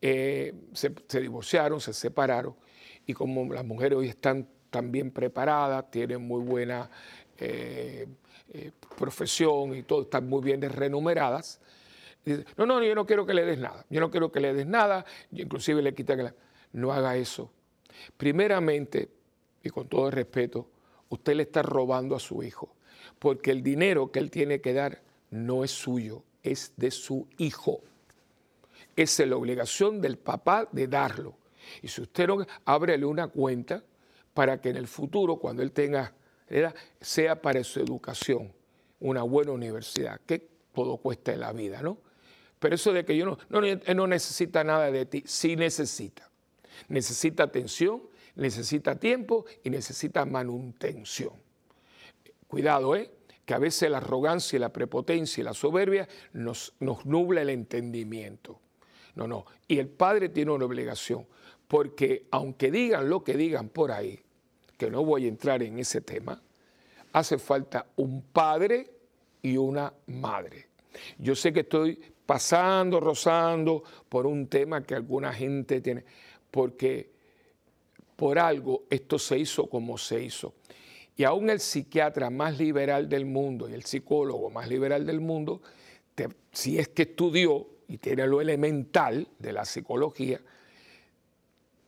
eh, se, divorciaron, se separaron, y como las mujeres hoy están tan bien preparadas, tienen muy buena eh, profesión y todo, están muy bien renumeradas, no, no, yo no quiero que le des nada, yo no quiero que le des nada, inclusive le quita que la... No haga eso. Primeramente, y con todo respeto, usted le está robando a su hijo porque el dinero que él tiene que dar no es suyo, es de su hijo. Es la obligación del papá de darlo. Y si usted no, ábrele una cuenta para que en el futuro, cuando él tenga, sea para su educación, una buena universidad, que todo cuesta en la vida, ¿no? Pero eso de que yo no, no, no necesita nada de ti, sí necesita. Necesita atención, necesita tiempo y necesita manutención. Cuidado, ¿eh? Que a veces la arrogancia la prepotencia y la soberbia nos, nos nubla el entendimiento. No, no. Y el padre tiene una obligación, porque aunque digan lo que digan por ahí, que no voy a entrar en ese tema, hace falta un padre y una madre. Yo sé que estoy pasando, rozando por un tema que alguna gente tiene, porque por algo esto se hizo como se hizo. Y aún el psiquiatra más liberal del mundo y el psicólogo más liberal del mundo, si es que estudió y tiene lo elemental de la psicología,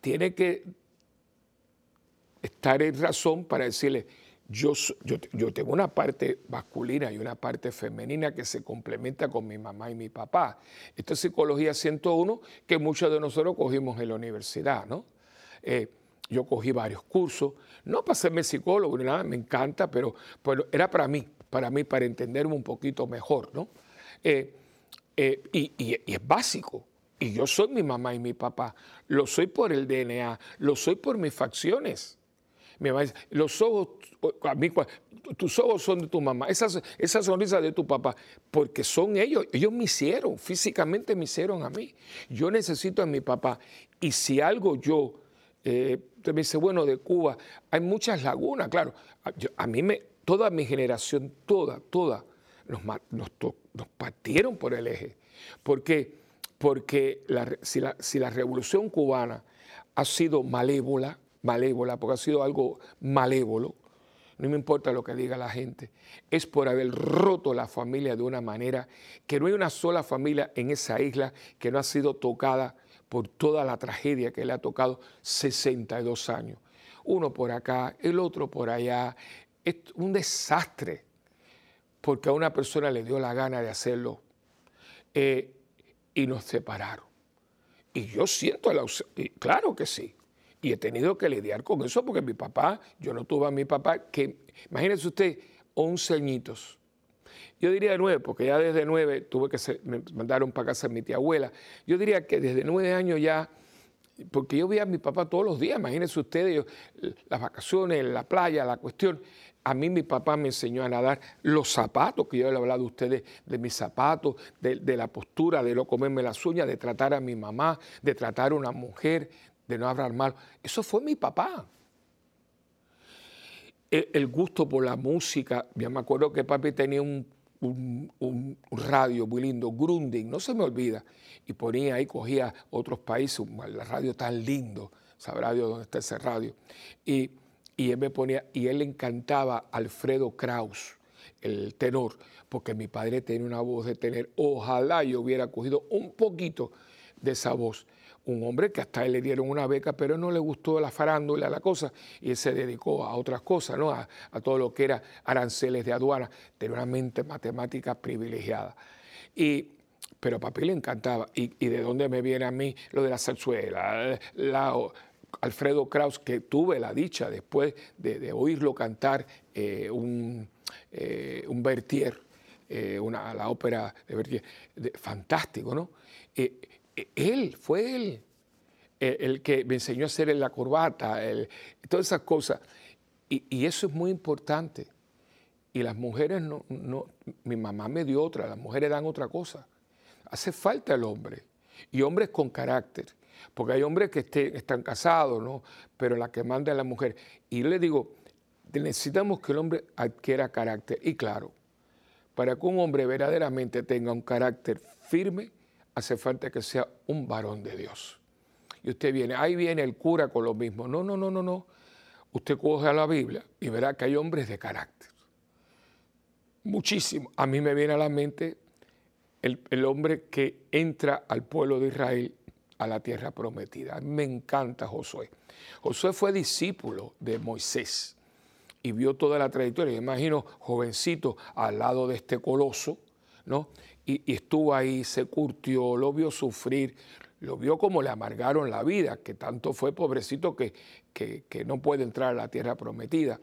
tiene que estar en razón para decirle, yo, yo, yo, tengo una parte masculina y una parte femenina que se complementa con mi mamá y mi papá. Esto es Psicología 101 que muchos de nosotros cogimos en la universidad, ¿no? Eh, yo cogí varios cursos, no para serme psicólogo ni nada, me encanta, pero, era para mí, para mí, para entenderme un poquito mejor, ¿no? Eh, eh, y, es básico. Y yo soy mi mamá y mi papá. Lo soy por el DNA, lo soy por mis facciones. Mi mamá dice, los ojos, a mí, tus ojos son de tu mamá, esa, esa sonrisa de tu papá, porque son ellos, ellos me hicieron, físicamente me hicieron a mí. Yo necesito a mi papá. Y si algo yo eh, usted me dice, bueno, de Cuba hay muchas lagunas, claro. A, mí me, toda mi generación, toda, toda, nos, nos, partieron por el eje. ¿Por qué? Porque si, la, si la revolución cubana ha sido malévola, malévola, porque ha sido algo malévolo, no me importa lo que diga la gente, es por haber roto la familia de una manera que no hay una sola familia en esa isla que no ha sido tocada por toda la tragedia que le ha tocado 62 años. Uno por acá, el otro por allá. Es un desastre porque a una persona le dio la gana de hacerlo eh, y nos separaron. Y yo siento la claro que sí. Y he tenido que lidiar con eso porque mi papá, yo no tuve a mi papá, que imagínense usted, 11 añitos yo diría nueve, porque ya desde nueve tuve que ser, me mandaron para casa a mi tía abuela. Yo diría que desde nueve años ya, porque yo veía a mi papá todos los días, imagínense ustedes, las vacaciones, la playa, la cuestión. A mí mi papá me enseñó a nadar los zapatos, que yo le he hablado a ustedes de mis zapatos, de, la postura, de no comerme las uñas, de tratar a mi mamá, de tratar a una mujer, de no hablar mal. Eso fue mi papá el gusto por la música. Ya me acuerdo que papi tenía un un, radio muy lindo, Grunding, no se me olvida, y ponía ahí, cogía otros países, el radio tan lindo, sabrá Dios dónde está ese radio, y, y él me ponía, y él le encantaba Alfredo Kraus, el tenor, porque mi padre tenía una voz de tener, ojalá yo hubiera cogido un poquito de esa voz un hombre que hasta él le dieron una beca, pero no le gustó la farándula, la cosa, y él se dedicó a otras cosas, ¿no? a, todo lo que era aranceles de aduana, tenía una mente matemática privilegiada. Y, pero a papi le encantaba. Y, de dónde me viene a mí lo de la zarzuela? La, Alfredo Kraus, que tuve la dicha después de, oírlo cantar eh, un, eh, un Bertier, eh, una, la ópera de Bertier, fantástico, ¿no? Él, fue él, el, que me enseñó a hacer la corbata, todas esas cosas. Y, eso es muy importante. Y las mujeres no, no, mi mamá me dio otra, las mujeres dan otra cosa. Hace falta el hombre. Y hombres con carácter. Porque hay hombres que están casados, ¿no? Pero la que manda es la mujer. Y yo le digo, necesitamos que el hombre adquiera carácter. Y claro, para que un hombre verdaderamente tenga un carácter firme, hace falta que sea un varón de Dios. Y usted viene, ahí viene el cura con lo mismo. No, no, no, no, no. Usted coge a la Biblia y verá que hay hombres de carácter. Muchísimo. A mí me viene a la mente el, el hombre que entra al pueblo de Israel a la tierra prometida. Me encanta Josué. Josué fue discípulo de Moisés y vio toda la trayectoria. imagino jovencito al lado de este coloso, ¿no? Y, estuvo ahí, se curtió, lo vio sufrir, lo vio como le amargaron la vida, que tanto fue pobrecito que, que, no puede entrar a la tierra prometida.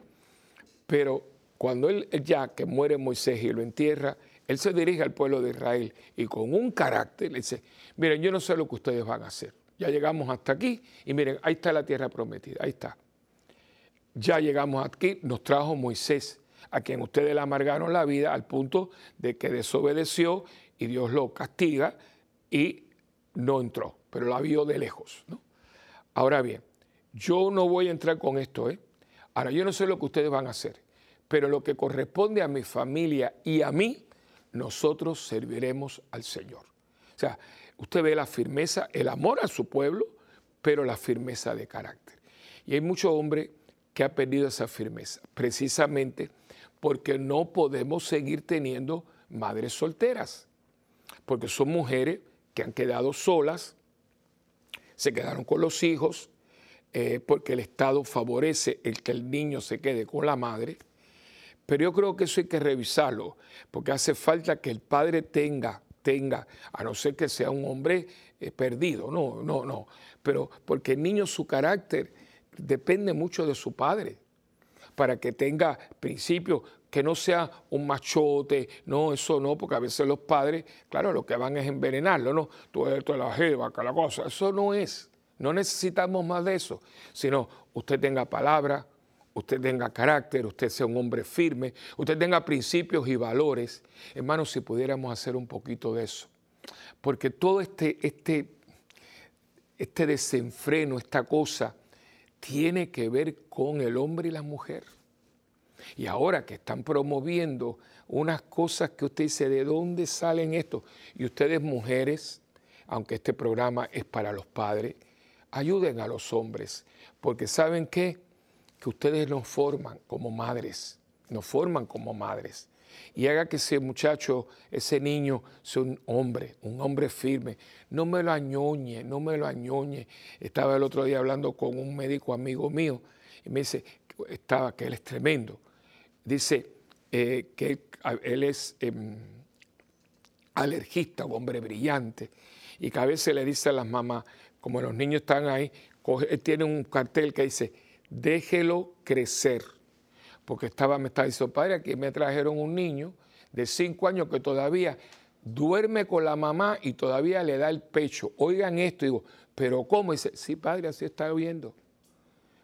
Pero cuando él ya que muere Moisés y lo entierra, él se dirige al pueblo de Israel y con un carácter le dice, miren, yo no sé lo que ustedes van a hacer. Ya llegamos hasta aquí y miren, ahí está la tierra prometida, ahí está. Ya llegamos aquí, nos trajo Moisés, a quien ustedes le amargaron la vida al punto de que desobedeció y Dios lo castiga y no entró, pero la vio de lejos. Ahora bien, yo no voy a entrar con esto. ¿eh? Ahora, yo no sé lo que ustedes van a hacer, pero lo que corresponde a mi familia y a mí, nosotros serviremos al Señor. O sea, usted ve la firmeza, el amor a su pueblo, pero la firmeza de carácter. Y hay mucho hombre que ha perdido esa firmeza, precisamente porque no podemos seguir teniendo madres solteras, porque son mujeres que han quedado solas, se quedaron con los hijos, eh, porque el Estado favorece el que el niño se quede con la madre, pero yo creo que eso hay que revisarlo, porque hace falta que el padre tenga, tenga, a no ser que sea un hombre eh, perdido, no, no, no, pero porque el niño su carácter depende mucho de su padre, para que tenga principios, que no sea un machote, no, eso no, porque a veces los padres, claro, lo que van es envenenarlo, no, tú eres la jeva, que la cosa, eso no es, no necesitamos más de eso, sino usted tenga palabra, usted tenga carácter, usted sea un hombre firme, usted tenga principios y valores. Hermanos, si pudiéramos hacer un poquito de eso. Porque todo este, este, este desenfreno, esta cosa, tiene que ver con el hombre y la mujer. Y ahora que están promoviendo unas cosas que usted dice, ¿de dónde salen esto? Y ustedes mujeres, aunque este programa es para los padres, ayuden a los hombres, porque ¿saben qué? que ustedes nos forman como madres, nos forman como madres. Y haga que ese muchacho, ese niño, sea un hombre, un hombre firme. No me lo añoñe, no me lo añoñe. Estaba el otro día hablando con un médico amigo mío y me dice, estaba, que él es tremendo. Dice eh, que él, es em, alergista, un hombre brillante, y que a veces le dice a las mamás, como los niños están ahí, él tiene un cartel que dice, déjelo crecer. Porque estaba, me estaba diciendo, padre, aquí me trajeron un niño de cinco años que todavía duerme con la mamá y todavía le da el pecho. Oigan esto, digo, pero ¿cómo? dice, sí, padre, así está viendo.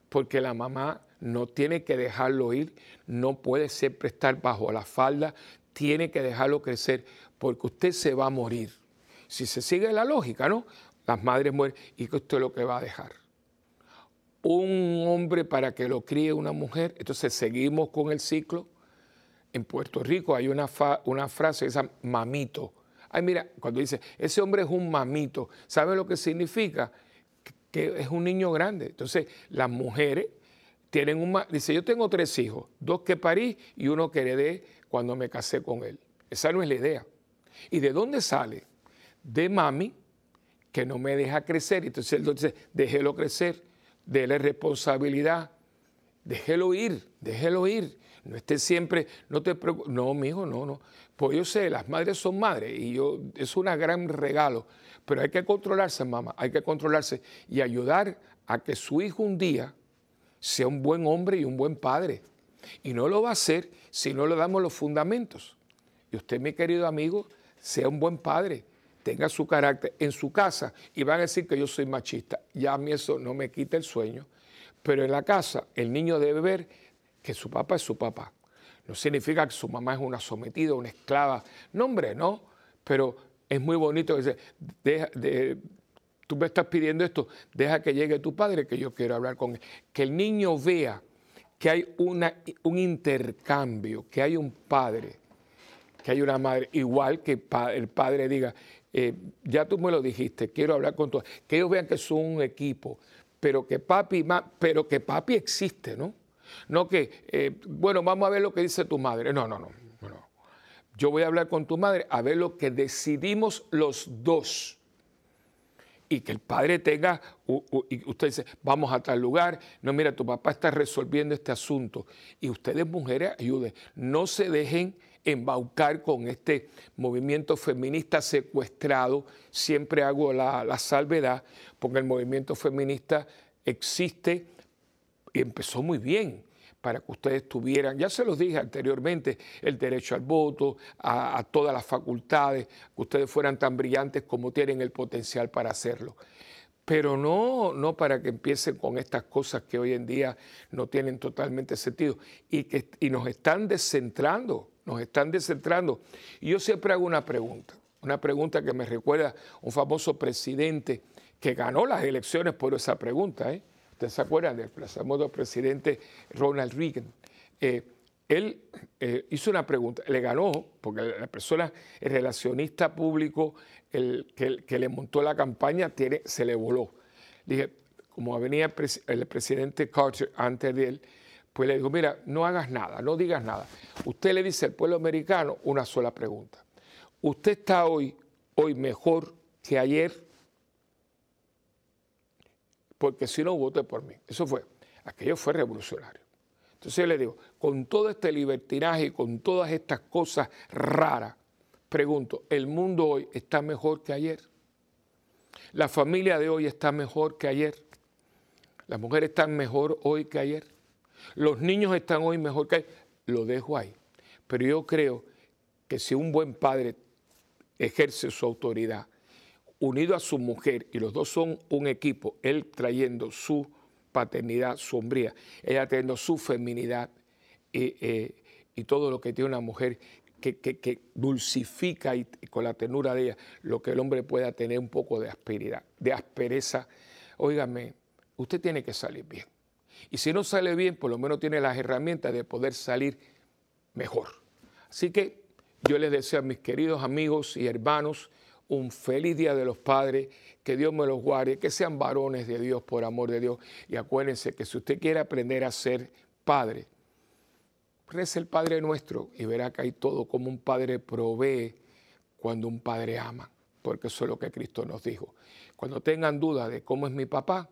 Porque la mamá no tiene que dejarlo ir, no puede siempre estar bajo la falda, tiene que dejarlo crecer, porque usted se va a morir. Si se sigue la lógica, ¿no? Las madres mueren y que usted lo que va a dejar un hombre para que lo críe una mujer. Entonces seguimos con el ciclo. En Puerto Rico hay una, una frase, esa mamito. Ay, mira, cuando dice, ese hombre es un mamito, ¿sabe lo que significa? Que, es un niño grande. Entonces, las mujeres tienen un... Dice, yo tengo tres hijos, dos que parí y uno que heredé cuando me casé con él. Esa no es la idea. ¿Y de dónde sale? De mami, que no me deja crecer. Entonces él dice, déjelo crecer déle responsabilidad, déjelo ir, déjelo ir. No esté siempre, no te preocupes. No, mi hijo, no, no. Pues yo sé, las madres son madres y yo, es un gran regalo, pero hay que controlarse, mamá, hay que controlarse y ayudar a que su hijo un día sea un buen hombre y un buen padre. Y no lo va a hacer si no le damos los fundamentos. Y usted, mi querido amigo, sea un buen padre, tenga su carácter en su casa y van a decir que yo soy machista. Ya a mí eso no me quita el sueño, pero en la casa el niño debe ver que su papá es su papá. No significa que su mamá es una sometida, una esclava. No, hombre, no. Pero es muy bonito que se, tú me estás pidiendo esto, deja que llegue tu padre, que yo quiero hablar con él. Que el niño vea que hay un intercambio, que hay un padre, que hay una madre, igual que el padre diga, eh, ya tú me lo dijiste, quiero hablar con tu... Que ellos vean que son un equipo, pero que papi, pero que papi existe, ¿no? No que, eh, bueno, vamos a ver lo que dice tu madre. No, no, no, no. Yo voy a hablar con tu madre a ver lo que decidimos los dos. Y que el padre tenga, y usted dice, vamos a tal lugar. No, mira, tu papá está resolviendo este asunto. Y ustedes, mujeres, ayuden. No se dejen embaucar con este movimiento feminista secuestrado. Siempre hago la, salvedad, porque el movimiento feminista existe y empezó muy bien para que ustedes tuvieran, ya se los dije anteriormente, el derecho al voto, a, todas las facultades, que ustedes fueran tan brillantes como tienen el potencial para hacerlo. Pero no, no para que empiecen con estas cosas que hoy en día no tienen totalmente sentido y que y nos están descentrando, nos están descentrando. Y yo siempre hago una pregunta, una pregunta que me recuerda un famoso presidente que ganó las elecciones por esa pregunta, ¿eh? Ustedes se acuerdan del famoso presidente Ronald Reagan. Eh, él eh, hizo una pregunta, le ganó, porque la persona, el relacionista público el, que, le montó la campaña, se le voló. dije, como venía el presidente Carter antes de él, pues le dijo, mira, no hagas nada, no digas nada. Usted le dice al pueblo americano una sola pregunta. ¿Usted está hoy, hoy mejor que ayer? porque si no vote por mí. Eso fue, aquello fue revolucionario. Entonces yo le digo, con todo este libertinaje y con todas estas cosas raras, pregunto, ¿el mundo hoy está mejor que ayer? ¿La familia de hoy está mejor que ayer? ¿Las mujeres están mejor hoy que ayer? ¿Los niños están hoy mejor que? Lo dejo ahí. Pero yo creo que si un buen padre ejerce su autoridad, unido a su mujer, y los dos son un equipo, él trayendo su paternidad sombría, ella trayendo su feminidad eh, y todo lo que tiene una mujer que, dulcifica y, con la ternura de ella lo que el hombre pueda tener un poco de asperidad, de aspereza. Óigame, usted tiene que salir bien. Y si no sale bien, por lo menos tiene las herramientas de poder salir mejor. Así que yo les deseo a mis queridos amigos y hermanos, un feliz día de los padres, que Dios me los guarde, que sean varones de Dios por amor de Dios. Y acuérdense que si usted quiere aprender a ser padre, reza el Padre nuestro y verá que hay todo como un padre provee cuando un padre ama, porque eso es lo que Cristo nos dijo. Cuando tengan duda de cómo es mi papá,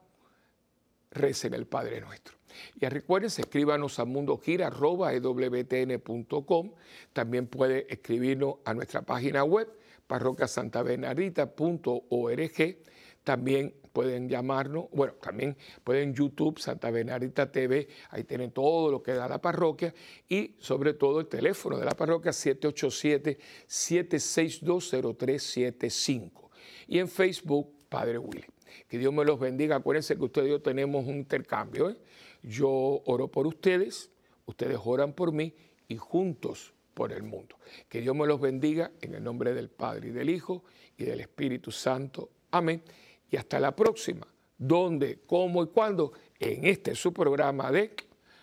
recen el Padre nuestro. Y recuérdense, escríbanos a mundogira.ewtn.com. También puede escribirnos a nuestra página web parroquiasantabenarita.org. También pueden llamarnos, bueno, también pueden YouTube, Santa Benarita TV, ahí tienen todo lo que da la parroquia y sobre todo el teléfono de la parroquia 787-7620375 y en Facebook, Padre Willy. Que Dios me los bendiga. Acuérdense que ustedes y yo tenemos un intercambio. ¿eh? Yo oro por ustedes, ustedes oran por mí y juntos por el mundo. Que Dios me los bendiga en el nombre del Padre y del Hijo y del Espíritu Santo. Amén. Y hasta la próxima. ¿Dónde, cómo y cuándo? En este su programa de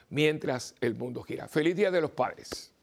Mientras el mundo gira. Feliz Día de los Padres.